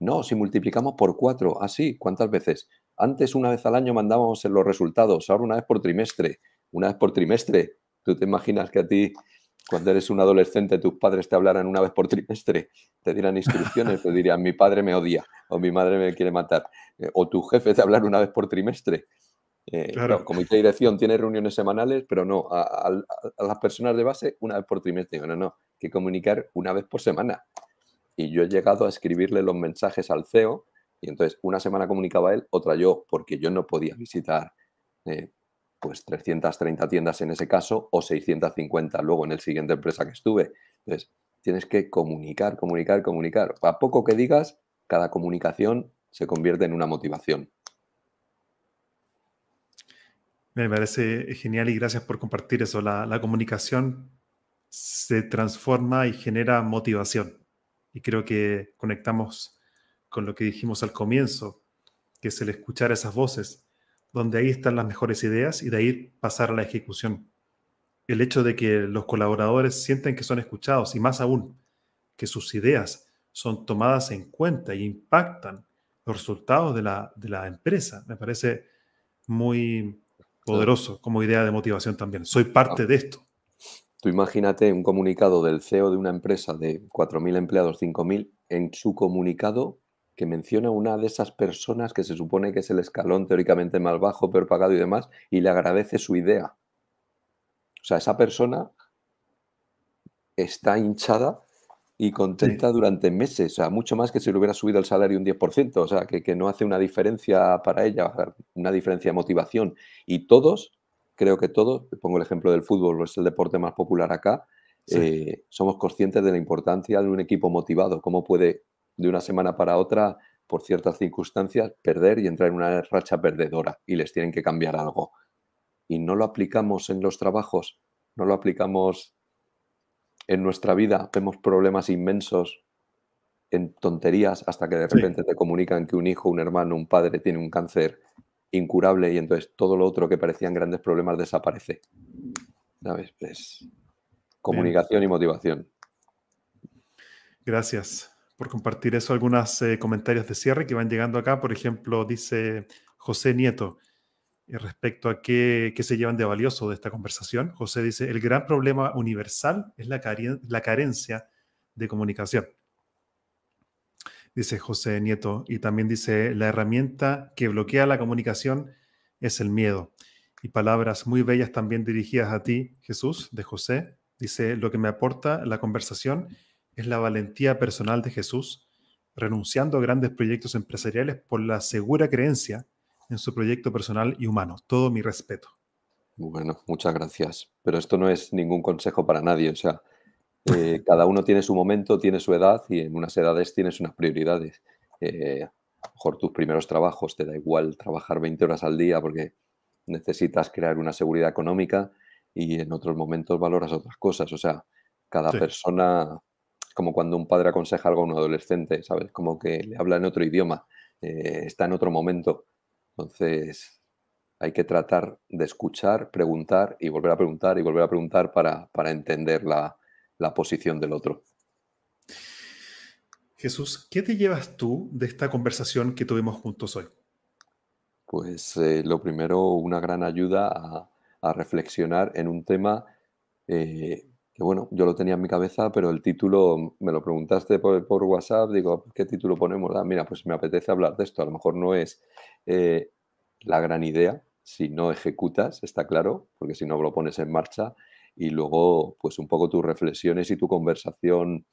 No, si multiplicamos por cuatro, así, ¿cuántas veces? Antes una vez al año mandábamos los resultados, ahora una vez por trimestre, una vez por trimestre. ¿Tú te imaginas que a ti, cuando eres un adolescente, tus padres te hablaran una vez por trimestre, te dieran instrucciones, te dirían, mi padre me odia o mi madre me quiere matar, eh, o tu jefe te hablara una vez por trimestre? Eh, claro. El comité de dirección tiene reuniones semanales, pero no, a, las personas de base una vez por trimestre. No, no, que comunicar una vez por semana. Y yo he llegado a escribirle los mensajes al CEO y entonces una semana comunicaba él, otra yo, porque yo no podía visitar eh, pues 330 tiendas en ese caso o 650 luego en el siguiente empresa que estuve. Entonces, tienes que comunicar, comunicar, comunicar. A poco que digas, cada comunicación se convierte en una motivación. Me parece genial y gracias por compartir eso. La, comunicación se transforma y genera motivación. Y creo que conectamos con lo que dijimos al comienzo, que es el escuchar esas voces, donde ahí están las mejores ideas y de ahí pasar a la ejecución. El hecho de que los colaboradores sienten que son escuchados y más aún, que sus ideas son tomadas en cuenta e impactan los resultados de la, de la empresa, me parece muy, poderoso como idea de motivación también. Soy parte de esto. Tú imagínate un comunicado del CEO de una empresa de 4.000 empleados, 5.000, en su comunicado que menciona una de esas personas que se supone que es el escalón teóricamente más bajo, peor pagado y demás, y le agradece su idea. O sea, esa persona está hinchada y contenta durante meses, o sea, mucho más que si le hubiera subido el salario un 10%, o sea, que, no hace una diferencia para ella, una diferencia de motivación. Y todos, creo que todos, pongo el ejemplo del fútbol, es el deporte más popular acá, eh, somos conscientes de la importancia de un equipo motivado, cómo puede de una semana para otra, por ciertas circunstancias, perder y entrar en una racha perdedora y les tienen que cambiar algo. Y no lo aplicamos en los trabajos, no lo aplicamos en nuestra vida vemos problemas inmensos en tonterías hasta que de repente te comunican que un hijo, un hermano, un padre tiene un cáncer incurable y entonces todo lo otro que parecían grandes problemas desaparece. ¿Sabes? Pues, comunicación y motivación. Gracias por compartir eso. Algunos eh, comentarios de cierre que van llegando acá. Por ejemplo, dice José Nieto, respecto a qué, se llevan de valioso de esta conversación. José dice, el gran problema universal es la, la carencia de comunicación. Dice José Nieto. Y también dice, la herramienta que bloquea la comunicación es el miedo. Y palabras muy bellas también dirigidas a ti, Jesús, de José. Dice, lo que me aporta la conversación es la valentía personal de Jesús, renunciando a grandes proyectos empresariales por la segura creencia en su proyecto personal y humano. Todo mi respeto. Bueno, muchas gracias. Pero esto no es ningún consejo para nadie. O sea, eh, cada uno tiene su momento, tiene su edad y en unas edades tienes unas prioridades. Eh, a lo mejor tus primeros trabajos te da igual trabajar 20 horas al día porque necesitas crear una seguridad económica y en otros momentos valoras otras cosas. O sea, cada persona, como cuando un padre aconseja algo a un adolescente, ¿sabes? Como que le habla en otro idioma, eh, está en otro momento. Entonces, hay que tratar de escuchar, preguntar y volver a preguntar y volver a preguntar para, entender la, posición del otro. Jesús, ¿qué te llevas tú de esta conversación que tuvimos juntos hoy? Pues eh, lo primero, una gran ayuda a, reflexionar en un tema eh, que, bueno, yo lo tenía en mi cabeza, pero el título me lo preguntaste por, por WhatsApp, digo, ¿qué título ponemos? Ah, mira, pues me apetece hablar de esto, a lo mejor no es eh, la gran idea si no ejecutas, está claro, porque si no lo pones en marcha y luego pues un poco tus reflexiones y tu conversación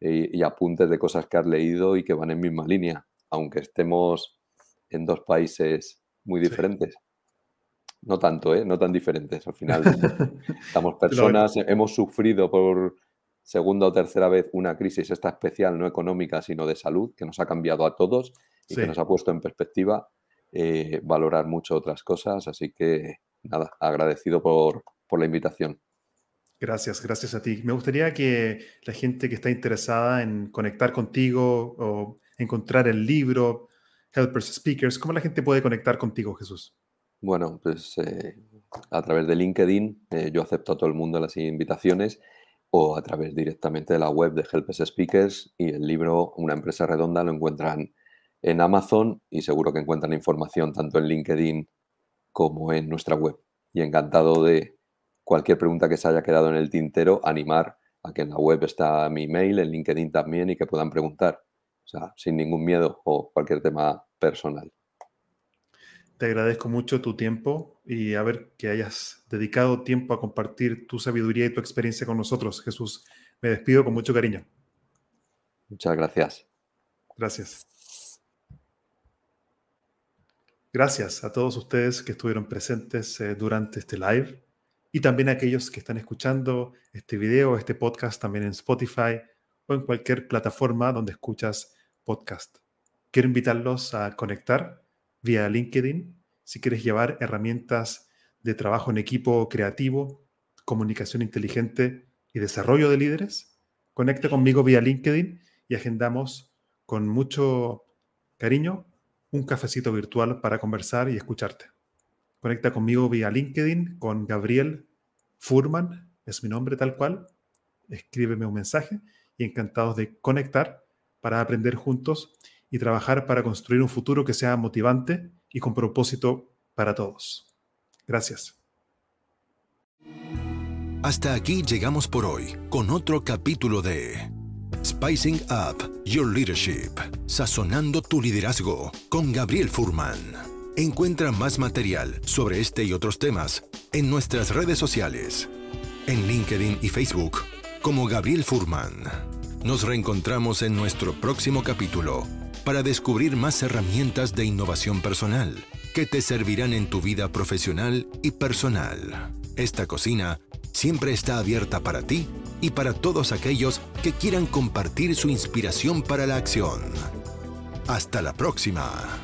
eh, y, apuntes de cosas que has leído y que van en misma línea, aunque estemos en dos países muy diferentes. No tanto, ¿eh? No tan diferentes. Al final estamos personas, hemos sufrido por segunda o tercera vez una crisis esta especial, no económica, sino de salud, que nos ha cambiado a todos y que nos ha puesto en perspectiva eh, valorar mucho otras cosas. Así que nada, agradecido por, la invitación. Gracias, gracias a ti. Me gustaría que la gente que está interesada en conectar contigo o encontrar el libro, Helpers Speakers, ¿cómo la gente puede conectar contigo, Jesús? Bueno, pues eh, a través de LinkedIn eh, yo acepto a todo el mundo las invitaciones o a través directamente de la web de Helpers Speakers y el libro Una empresa redonda lo encuentran en Amazon y seguro que encuentran información tanto en LinkedIn como en nuestra web. Y encantado de cualquier pregunta que se haya quedado en el tintero, animar a que en la web está mi email, en LinkedIn también y que puedan preguntar. O sea, sin ningún miedo o cualquier tema personal. Te agradezco mucho tu tiempo y a ver que hayas dedicado tiempo a compartir tu sabiduría y tu experiencia con nosotros, Jesús. Me despido con mucho cariño. Muchas gracias. Gracias. Gracias a todos ustedes que estuvieron presentes eh, durante este live y también a aquellos que están escuchando este video, este podcast también en Spotify o en cualquier plataforma donde escuchas podcast. Quiero invitarlos a conectar vía LinkedIn si quieres llevar herramientas de trabajo en equipo creativo, comunicación inteligente y desarrollo de líderes. Conecta conmigo vía LinkedIn y agendamos con mucho cariño un cafecito virtual para conversar y escucharte. Conecta conmigo vía LinkedIn con Gabriel Furman, es mi nombre tal cual. Escríbeme un mensaje y encantados de conectar para aprender juntos y trabajar para construir un futuro que sea motivante y con propósito para todos. Gracias. Hasta aquí llegamos por hoy con otro capítulo de Spicing Up Your Leadership, sazonando tu liderazgo con Gabriel Furman. Encuentra más material sobre este y otros temas en nuestras redes sociales, en LinkedIn y Facebook como Gabriel Furman. Nos reencontramos en nuestro próximo capítulo para descubrir más herramientas de innovación personal que te servirán en tu vida profesional y personal. Esta cocina siempre está abierta para ti y para todos aquellos que quieran compartir su inspiración para la acción. Hasta la próxima.